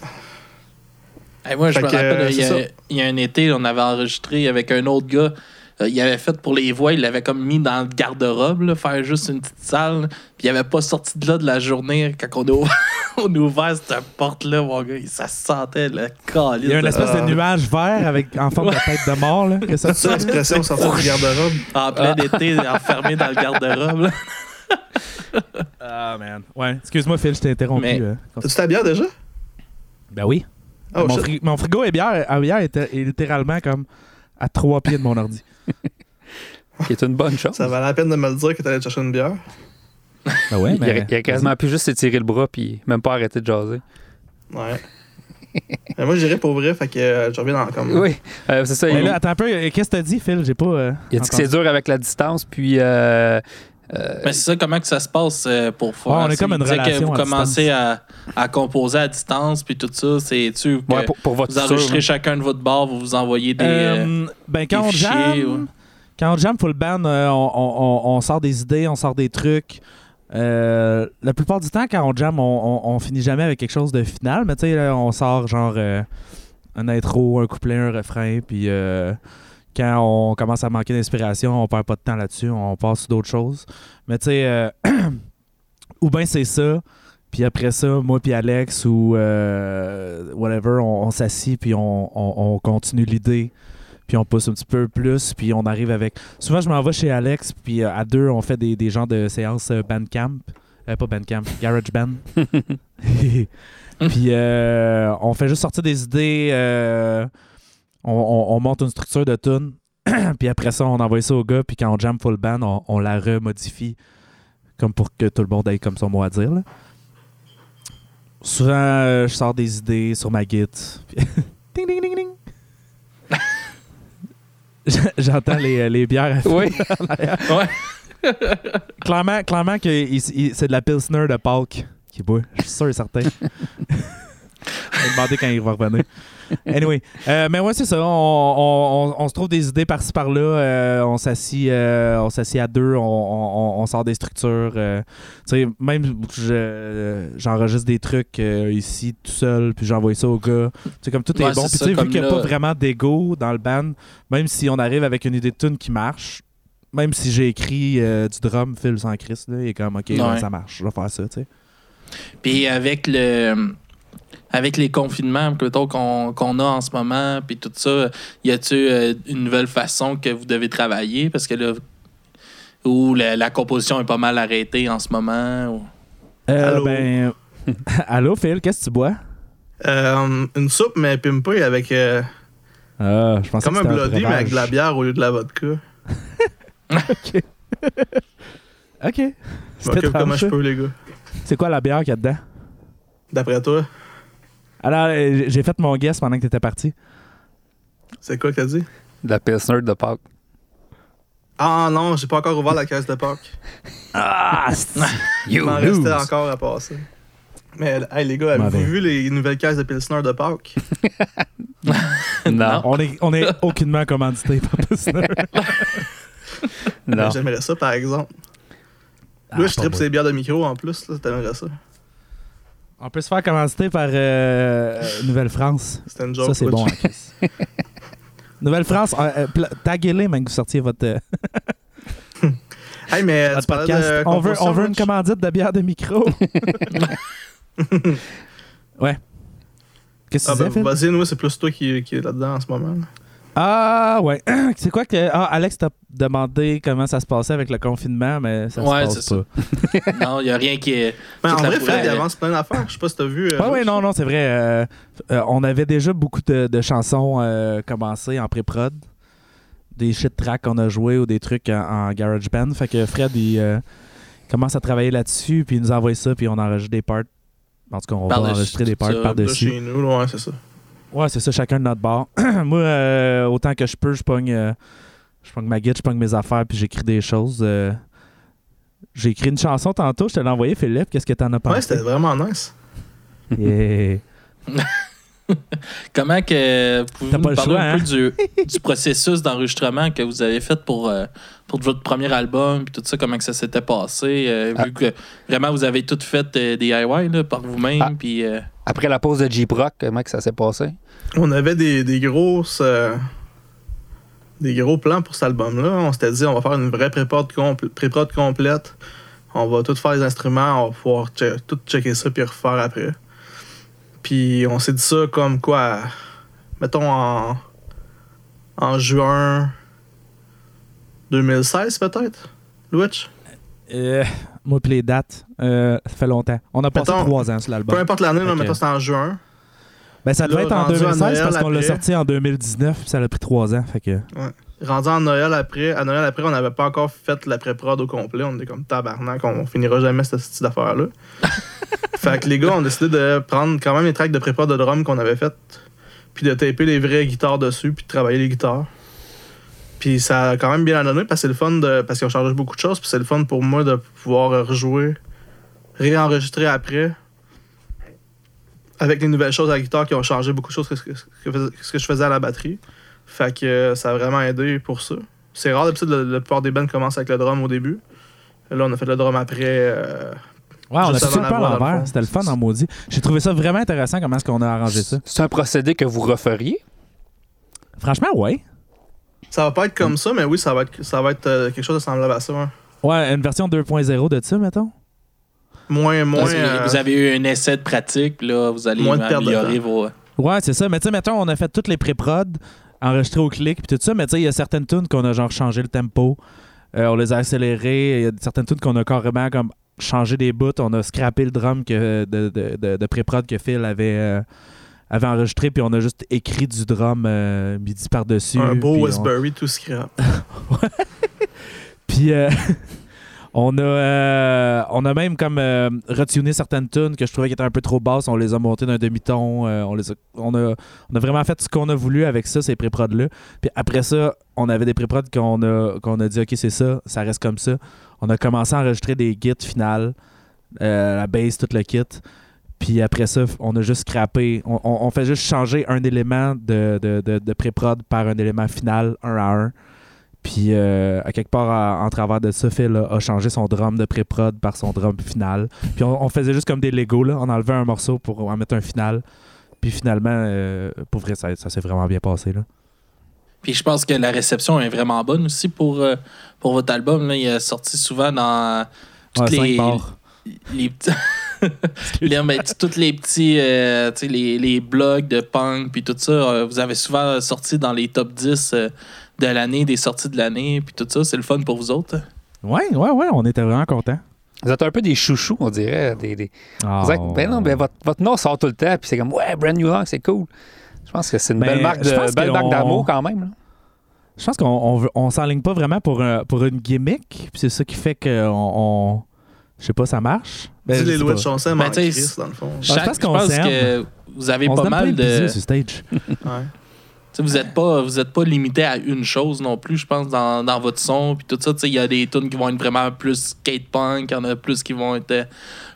Hey, moi, je Fait me que, rappelle, euh, il y, c'est a, il y a un été, on avait enregistré avec un autre gars. Euh, il avait fait pour les voix, il l'avait comme mis dans le garde-robe, là, faire juste une petite salle. Puis il avait pas sorti de là de la journée quand on a ouvert, *laughs* *laughs* on a ouvert cette porte-là, mon gars. Ça se sentait le calice. Il y a une espèce de nuage vert avec, en forme de tête de mort, là. que ça, Ça, l'expression sortir du garde-robe. En plein été, enfermé dans le garde-robe. *laughs* Ah, man. Ouais, excuse-moi, Phil, je t'ai interrompu. Mais- euh. T'as-tu ta bière déjà? Ben oui. Oh, mon, shit. fri- mon frigo est bière, à bière était est littéralement comme à trois pieds de mon ordi. *laughs* Qui est une bonne chose. Ça valait la peine de me le dire que t'allais te chercher une bière. Ben ouais, il, a, il a quasiment pu juste s'étirer le bras puis même pas arrêter de jaser. Ouais. *laughs* Mais moi, j'irais pour vrai, fait que euh, je reviens dans comme. Oui, euh, c'est ça. Mais il, là, attends un peu, euh, qu'est-ce que t'as dit, Phil? J'ai pas. euh, il a dit que c'est dur avec la distance, puis euh, euh, Mais c'est ça, comment que ça se passe pour faire? Ouais, on est C'est- comme une disait que relation vous à commencez à, à composer à distance, puis tout ça, c'est-tu que ouais, pour, pour votre vous enregistrez là. chacun de votre bar, vous vous envoyez des... euh, ben, quand des on fichiers, jam, ouais. quand on jam full band, on, on- on- on sort des idées, on sort des trucs. Euh, la plupart du temps, quand on jam, on, finit jamais avec quelque chose de final, mais tu sais, on sort genre euh, un intro, un couplet, un refrain, puis euh, quand on commence à manquer d'inspiration, on perd pas de temps là-dessus, on passe sur d'autres choses. Mais tu sais, *clears throat* ou bien c'est ça, puis après ça, moi puis Alex ou whatever, on, on s'assit puis on continue l'idée, puis on pousse un petit peu plus, puis on arrive avec. Souvent, je m'en vais chez Alex, puis euh, à deux, on fait des, des genres de séances euh, Bandcamp. Euh, pas Bandcamp, Garage Band. *laughs* *laughs* puis euh, on fait juste sortir des idées, euh, on, on- on monte une structure de tune, *clears throat* puis après ça, on envoie ça au gars, puis quand on jam full band, on, on la remodifie comme pour que tout le monde ait comme son mot à dire. là. Souvent, je sors des idées sur ma git. *laughs* ding, ding, ding, ding. *laughs* J'entends les, les bières. à Oui, *laughs* *laughs* clairement, clairement que c'est de la Pilsner de Pâques qui boit. Je suis sûr et certain. Je vais demander quand il va revenir. *laughs* Anyway. Euh, mais ouais, c'est ça. On, on- on- on se trouve des idées par-ci par-là. euh, on s'assit euh, on s'assit à deux. On, sort des structures. tu sais, même je- j'enregistre des trucs ici tout seul, puis j'envoie ça au gars. Tu sais, comme tout Ouais, est bon. Puis tu sais, vu qu'il n'y a là- pas vraiment d'ego dans le band, même si on arrive avec une idée de tune qui marche, même si j'ai écrit euh, du drum, Phil sans Christ, là, il est comme, OK, ouais, ça marche, je vais faire ça, tu sais. Puis avec le avec les confinements plutôt qu'on qu'on a en ce moment, puis tout ça, y a-tu euh, une nouvelle façon que vous devez travailler? Parce que là, ou la, la composition est pas mal arrêtée en ce moment. ou- Euh, Allô? Ben, *laughs* allô, Phil, qu'est-ce que tu bois? Euh, une soupe, mais pimpée avec. euh, Ah, je pensais comme que un bloody, mais avec de la bière au lieu de la vodka. *laughs* *laughs* OK. Je m'occupe étrange, je peux, les gars. C'est quoi la bière qu'il y a dedans? D'après toi, Alors, euh, j'ai fait mon guess pendant que tu étais parti. c'est quoi que t'as dit? de la Pilsner de Pâques. Ah non, j'ai pas encore ouvert la caisse de Pâques. *laughs* Ah! *laughs* Il m'en restait encore à passer. Mais hey, les gars, avez-vous vu les nouvelles caisses de Pilsner de Pâques? *laughs* Non, on, est, on est aucunement commandité par Pilsner. non. J'aimerais ça, par exemple. Ah, Là, je tripe ces bières de micro en plus, là, t'aimerais ça. On peut se faire commanditer par euh, Nouvelle-France. C'était une joke. Ça, c'est bon, hein, Chris. *laughs* Nouvelle-France, euh, euh, taguez-les, même que vous sortiez votre, euh, *laughs* Hey, mais votre podcast. On veut, on veut une commandite de bière de micro. *laughs* ouais. Qu'est-ce que Ah, tu ben, vas-y, nous, c'est plus toi qui, qui est là-dedans en ce moment. là. Ah, ouais. *clears throat* c'est quoi que. Ah, Alex t'a demandé comment ça se passait avec le confinement, mais ça Ouais, se passe c'est pas. ça. non, il n'y a rien qui est. Mais en vrai, Fred, il avance plein d'affaires. Je sais pas si t'as vu. euh, Ouais, non, non, c'est vrai. euh, euh, on avait déjà beaucoup de, de chansons euh, commencées en pré-prod. Des shit tracks qu'on a joués ou des trucs en, en GarageBand. Fait que Fred, il euh, commence à travailler là-dessus, puis il nous envoie ça, puis on enregistre des parts. En tout cas, on Par-dessus, va enregistrer des parts par-dessus. chez nous, là, ouais, c'est ça. Ouais, c'est ça, chacun de notre bord. *clears throat* Moi, euh, autant que je peux, je pogne, euh, je pogne ma guide, je pogne mes affaires, puis j'écris des choses. euh. J'ai écrit une chanson tantôt, je te l'ai envoyé, Philippe. Qu'est-ce que t'en as Ouais, pensé? c'était vraiment nice. Yeah. *laughs* *laughs* Comment que pouvez-vous nous parler choix, un hein? peu du, du processus d'enregistrement que vous avez fait pour, euh, pour votre premier album puis tout ça, comment que ça s'était passé, euh, Ah. vu que vraiment vous avez tout fait euh, DIY là, par vous-même Ah. puis euh, Après la pause de J-Proc, comment que ça s'est passé? On avait des, des grosses. euh, des gros plans pour cet album-là. On s'était dit, on va faire une vraie pré-prod compl- pré-prod complète. On va tout faire les instruments, on va pouvoir che- tout checker ça puis refaire après. Puis on s'est dit ça comme quoi, mettons en, en juin 2016 peut-être, Louis? Euh, moi, puis les dates, euh, ça fait longtemps. On a passé Mettons, trois ans sur Peu l'album. importe l'année, là, Ok. mettons c'était en juin. Ben, ça devait être en rendu à 2016 Noël parce qu'on l'a sorti en 2019, puis ça a pris trois ans. Fait que. Rendu en Noël après, à Noël après, on n'avait pas encore fait la pré-prod au complet. On était comme tabarnak, on finira jamais cette petite affaire-là. *laughs* fait que les gars ont décidé de prendre quand même les tracks de pré-prod de drum qu'on avait fait, puis de taper les vraies guitares dessus, puis de travailler les guitares. Puis ça a quand même bien donné parce que c'est le fun de. Parce qu'ils ont changé beaucoup de choses, puis c'est le fun pour moi de pouvoir rejouer, réenregistrer après. Avec les nouvelles choses à la guitare qui ont changé beaucoup de choses que ce que je faisais à la batterie. Fait que euh, ça a vraiment aidé pour ça. C'est rare, d'habitude, la, plupart des bands commencent avec le drum au début. Là, on a fait le drum après. euh, Ouais, on a fait peu à l'envers. C'était le fun en maudit. J'ai trouvé ça vraiment intéressant comment est-ce qu'on a arrangé ça. C'est un procédé que vous referiez? Franchement, ouais. Ça va pas être comme ça, mais oui, ça va être, ça va être euh, quelque chose de semblable à ça. ouais. Ouais, une version 2.0 de ça, mettons. Moins, moins. euh, vous avez eu un essai de pratique puis là vous allez de de améliorer temps. vos Ouais, c'est ça. Mais tu sais, mettons, on a fait toutes les pré-prod, enregistrés au clic, puis tout ça. Mais tu sais, il y a certaines tunes qu'on a genre changé le tempo. Euh, on les a accélérées. Il y a certaines tunes qu'on a carrément comme changé des bouts. On a scrappé le drum que, de, de, de, de pré-prod que Phil avait, euh, avait enregistré, puis on a juste écrit du drum euh, midi par-dessus. un beau puis on- Westbury tout scrap. *laughs* Puis euh, *laughs* on a euh, on a même comme euh, retuné certaines tunes que je trouvais qui étaient un peu trop basses, on les a montées d'un demi-ton, euh, on a, vraiment fait ce qu'on a voulu avec ça ces pré-prod là. Puis après ça, on avait des pré-prod qu'on a a dit OK, c'est ça, ça reste comme ça. On a commencé à enregistrer des gits finales, euh, la bass tout le kit. Puis après ça, on a juste scrappé. On, fait juste changer un élément de, de pré-prod par un élément final, un à un. Puis euh, à quelque part à- en travers de ça, Phil a, a changé son drum de pré-prod par son drum final. Puis on, on faisait juste comme des Lego, là. On enlevait un morceau pour en mettre un final. Puis finalement, euh, pour vrai, ça, ça s'est vraiment bien passé. Là. Puis je pense que la réception est vraiment bonne aussi pour, euh, pour votre album. Là. Il est sorti souvent dans toutes Ouais, les, les petits. *laughs* les- mais t- tous les petits les, les blogs de punk puis tout ça vous avez souvent sorti dans les top 10 euh, de l'année des sorties de l'année puis tout ça c'est le fun pour vous autres? Ouais, ouais, ouais, on était vraiment contents. Vous êtes un peu des chouchous, on dirait. Des, des- Ah, Vous êtes- ben non, ben votre, votre nom sort tout le temps, puis c'est comme, ouais, Brand New Long, c'est cool. Je pense que c'est une Ben, belle marque je de- belle marque qu'on- d'amour quand même. là. Je pense qu'on on, s'enligne pas vraiment pour, un- pour une gimmick. Puis c'est ça qui fait que on, je sais pas, ça marche. Ben, je les pas. de Chancem Ben, crise, dans le fond. Chaque- pense je qu'on pense que vous avez on pas mal de bisous de sur stage. Ouais. Vous n'êtes pas, vous êtes pas limité à une chose non plus, je pense, dans, dans votre son. Puis tout ça, il y a des tunes qui vont être vraiment plus skate punk, il y en a plus qui vont être euh,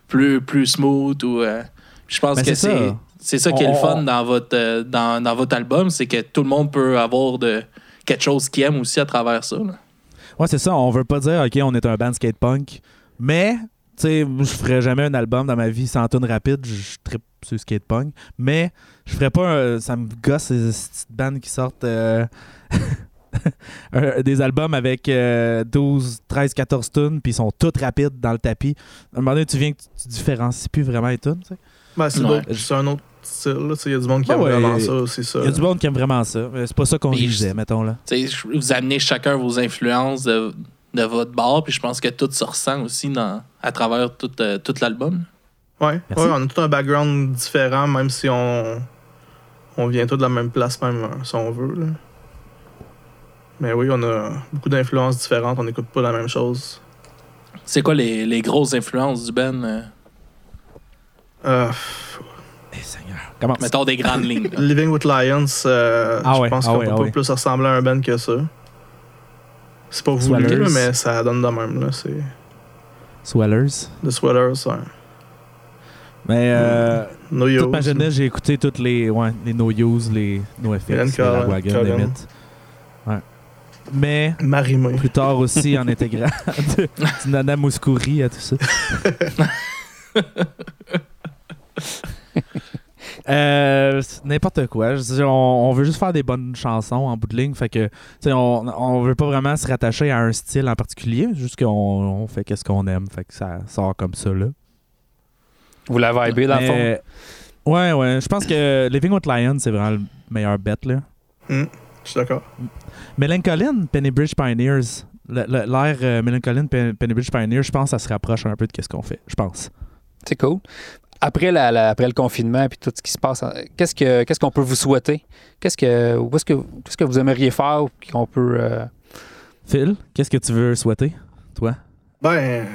plus, plus smooth. Ou, euh, je pense Ben, que c'est c'est ça. qui est le fun dans votre, euh, dans, dans votre album, c'est que tout le monde peut avoir de, quelque chose qu'il aime aussi à travers ça. là. Ouais, c'est ça. On veut pas dire, OK, on est un band skate punk. Mais, tu sais, je ferais jamais un album dans ma vie sans tune rapide. Je trippe sur skate punk. Mais, je ferais pas un- Ça me gosse ces petites bandes qui sortent. euh, *laughs* des albums avec euh, 12, 13, 14 tunes, puis ils sont toutes rapides dans le tapis. À un moment donné, tu viens que tu, tu différencies plus vraiment les tunes. tu sais. Ben, c'est Ouais. un autre style. Il y a du monde qui Ah aime ouais, vraiment ça, c'est ça. Il y a du monde qui aime vraiment ça. C'est pas ça qu'on visait, mettons là. Vous amenez chacun vos influences de, de votre bar, puis je pense que tout se ressent aussi dans, à travers tout, euh, tout l'album. Ouais, on a tout un background différent, même si on, on vient tous de la même place, même euh, si on veut. là. Mais oui, on a beaucoup d'influences différentes, on n'écoute pas la même chose. C'est quoi les, les grosses influences du Ben? euh, Euh, Eh, Seigneur. Comment mettons des grandes lignes. là. *laughs* Living with Lions, euh, Ah je ouais, pense ah qu'on ouais, peut ah pas ouais. plus ressembler à un band que ça. C'est pas voulu, Swellers. là, mais ça donne de même. Là. C'est Swellers. The Sweaters, ouais. Mais euh, No toute ma jeunesse, j'ai écouté toutes les, ouais, les No Use, les No FX, les Collin- Lagwagon, les mythes. Ouais. Mais Marimé. plus tard aussi en intégrant *laughs* du Nana Mouskouri à tout ça. *laughs* Euh, N'importe quoi. Je veux dire, on, on veut juste faire des bonnes chansons en bout de ligne. Fait que, on, on veut pas vraiment se rattacher à un style en particulier. Juste qu'on on fait qu'est-ce qu'on aime. Fait que ça sort comme ça, là. Vous la vibez, dans le fond? Ouais, ouais. Je pense que Living with Lions, c'est vraiment le meilleur bet, là. Je suis d'accord. Melancholine, Pennybridge Pioneers. L'air euh, Pennybridge Pioneers, je pense que ça se rapproche un peu de ce qu'on fait. Je pense. C'est cool. Après, la, la- après le confinement et tout ce qui se passe, qu'est-ce que qu'est-ce qu'on peut vous souhaiter? Qu'est-ce que où est-ce que qu'est-ce que vous aimeriez faire ou qu'on peut euh, Phil, qu'est-ce que tu veux souhaiter, toi? Ben,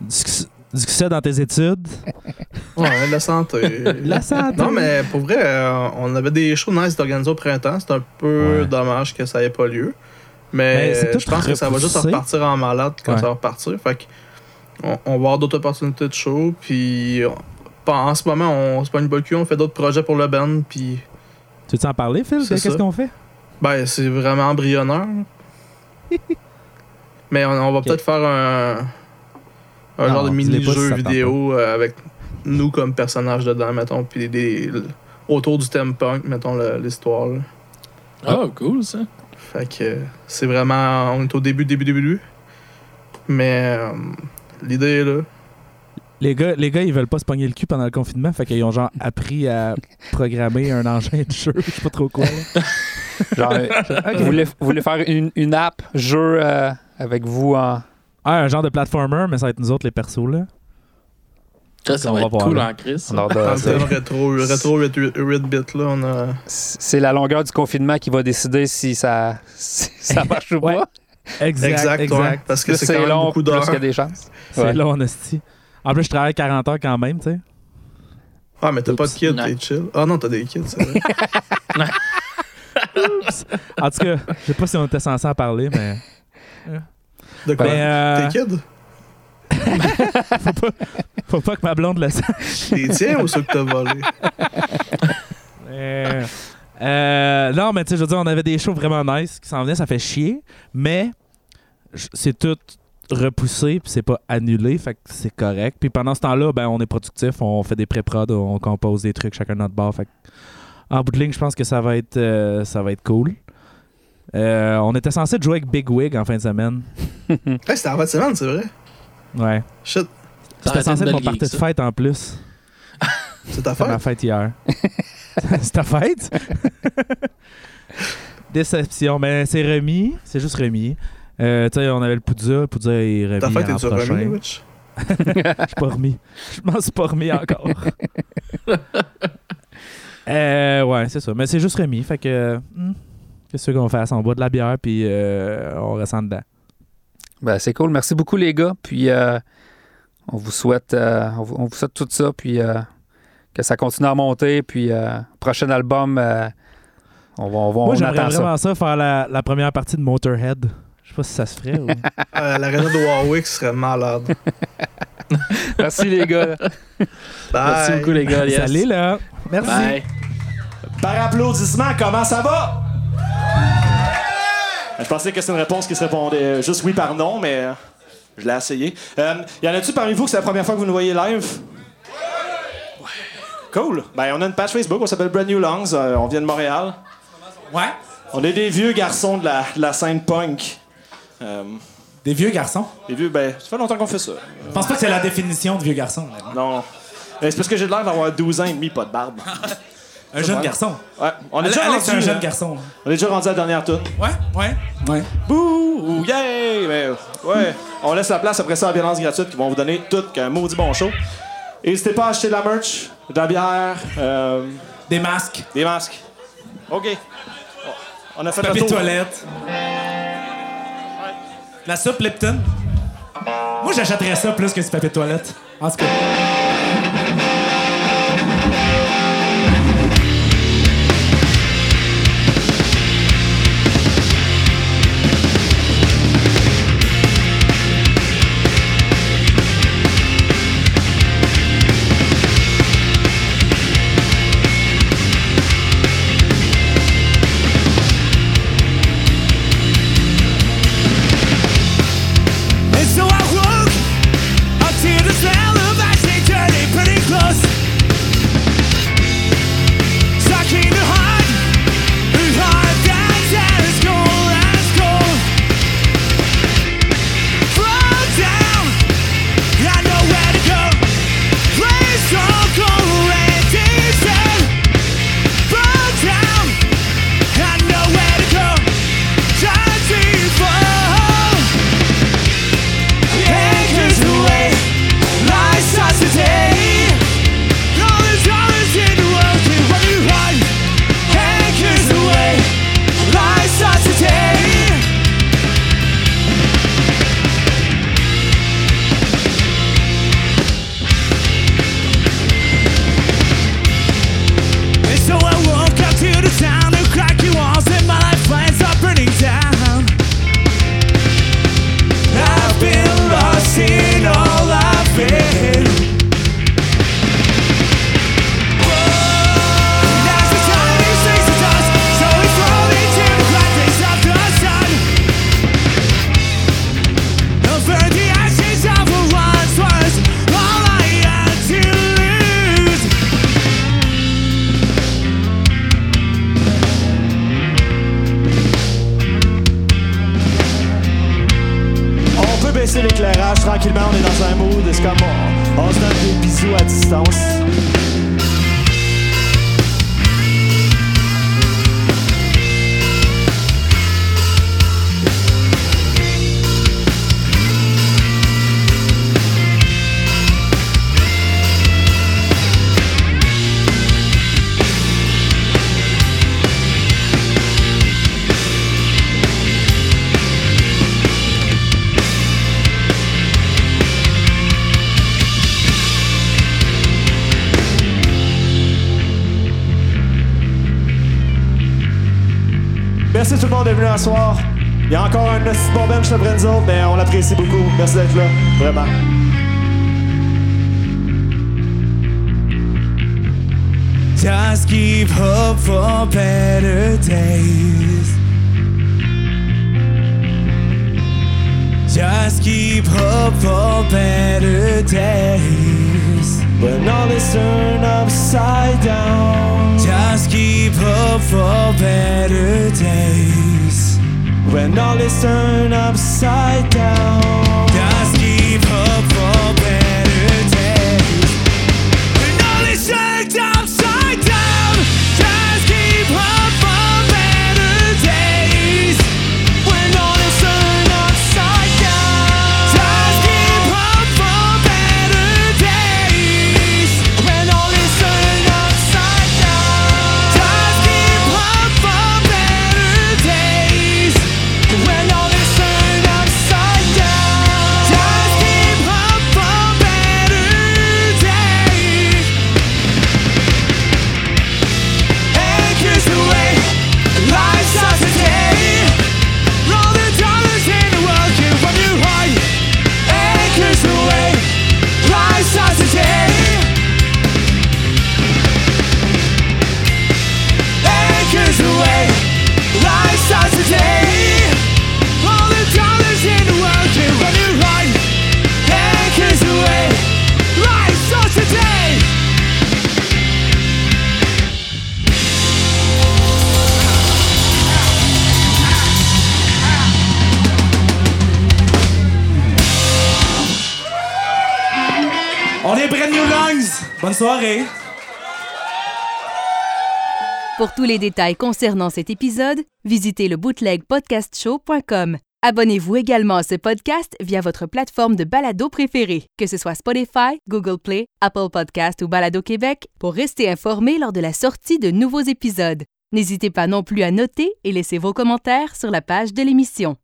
Du, suc- du succès dans tes études? *laughs* ouais, la santé. La santé. Non, mais pour vrai, euh, on avait des shows nice d'organiser au printemps. C'est un peu Ouais. dommage que ça ait pas lieu. Mais tout je pense que ça va juste repartir en malade quand Ouais. ça va repartir. Fait que on, on va avoir d'autres opportunités de show. Puis en ce moment, on se pogne pas le cul, on fait d'autres projets pour le band. Puis Tu veux en parler, Phil? Qu'est-ce qu'on fait? ben, c'est vraiment embryonnaire. *laughs* mais on, on va peut-être faire un, un Non, genre de si mini-jeu vidéo euh, avec nous comme personnages dedans, mettons. Puis des, autour du thème punk, mettons l'histoire. Oh, cool ça. Fait que euh, c'est vraiment. On est au début, début, début, début. Mais euh, l'idée est là. Les gars, les gars, ils veulent pas se pogner le cul pendant le confinement, fait qu'ils ont genre appris à programmer un engin de jeu, *laughs* je sais pas trop quoi. là. *laughs* genre euh, vous, voulez, vous voulez faire une, une app jeu euh, avec vous en Ah, un genre de platformer, mais ça va être nous autres les persos, là. Ça, ça On va va être voir, cool là. en Chris. en rétro, rétro 8 bits, là, on a. c'est la longueur du confinement qui va décider si ça si ça marche ou *laughs* Ouais. pas. Exact, Exact, exact. ouais, parce que c'est c'est quand même long, beaucoup plus d'heures. il y a des chances. C'est Ouais. long, hostie. En plus, je travaille 40 heures quand même, tu sais. Ah, mais t'as pas de kids, t'es chill. Ah non, t'as des kids, c'est vrai. *laughs* En tout cas, je sais pas si on était censé en parler, mais. De quoi? Mais, euh, Tes kids *laughs* Faut pas que ma blonde le sache. Les tiens ou ceux que t'as volés? *laughs* Euh, euh, non, mais tu sais, je veux dire, on avait des shows vraiment nice qui s'en venaient, ça fait chier, mais c'est tout repoussé, puis c'est pas annulé, fait que c'est correct. Puis pendant ce temps-là, ben, on est productif, on fait des pré-prod, on compose des trucs chacun de notre bar, fait que en bout de ligne, je pense que ça va être, euh, ça va être cool. Euh, on était censé jouer avec Big Wig en fin de semaine. *laughs* C'était en fin de semaine, c'est vrai. Ouais. Shit, C'était censé une être mon party de fête en plus. *laughs* c'est ta C'est ma fête? fête hier. *laughs* c'est ta fête? Déception. Mais c'est remis. C'est juste remis. Euh, tu sais, on avait le Poudza. Le Poudza est remis Ta fête l'an est-tu prochain. remis, Witch *laughs* Je suis pas remis. Je m'en suis pas remis encore. *laughs* euh, ouais, c'est ça. Mais c'est juste remis. Fait que... hmm, Qu'est-ce qu'on fait? On boit de la bière puis euh, on ressent dedans. Ben, c'est cool. Merci beaucoup, les gars. Puis, euh, on vous souhaite, euh, on, vous, on vous souhaite tout ça. Puis, euh, que ça continue à monter. Puis, euh, prochain album, euh, on va, on va, Moi, on j'aimerais attend ça. vraiment ça, faire la, la première partie de Motorhead. Je sais pas si ça se ferait. ou- *laughs* Euh, L'aréna de Warwick serait malade. *laughs* Merci, les gars. Merci beaucoup, les gars. Yes. Salut là! Merci! Bye. Par applaudissement, comment ça va? Je pensais que c'était une réponse qui se répondait euh, juste oui par non, mais euh, je l'ai essayé. Euh, y en a-tu parmi vous que c'est la première fois que vous nous voyez live? Ouais. Cool. Ben, on a une page Facebook, on s'appelle Brand New Lungs, euh, on vient de Montréal. Ouais. On est des vieux garçons de la, de la scène punk. Euh, Des vieux garçons? des vieux, ben, ça fait longtemps qu'on fait ça. Je pense pas que c'est la définition de vieux garçon. honnêtement. Non. c'est parce que j'ai l'air d'avoir 12 ans et demi, pas de barbe. *laughs* Un jeune garçon. Ouais, on est Alex, déjà Alex, c'est un rendu, jeune euh, garçon. On est déjà rendu à la dernière tour. Ouais, ouais, ouais. Bouh! Yeah! Mais, ouais, on laisse la place après ça à la violence gratuite qui vont vous donner tout qu'un maudit bon show. N'hésitez pas à acheter de la merch, de la bière, euh, Des masques, des masques. OK. On a fait papier le de tour. toilette. La soupe Lipton. Moi, j'achèterais ça plus que du papier de toilette. En tout cas. Merci d'être là, vraiment. Just keep hope for better days. Just keep hope for better days. When all is turned upside down. Just keep hope for better days. When all is turned upside down. Pour tous les détails concernant cet épisode, visitez le bootlegpodcastshow.com. Abonnez-vous également à ce podcast via votre plateforme de balado préférée, que ce soit Spotify, Google Play, Apple Podcast ou Balado Québec, pour rester informé lors de la sortie de nouveaux épisodes. N'hésitez pas non plus à noter et laisser vos commentaires sur la page de l'émission.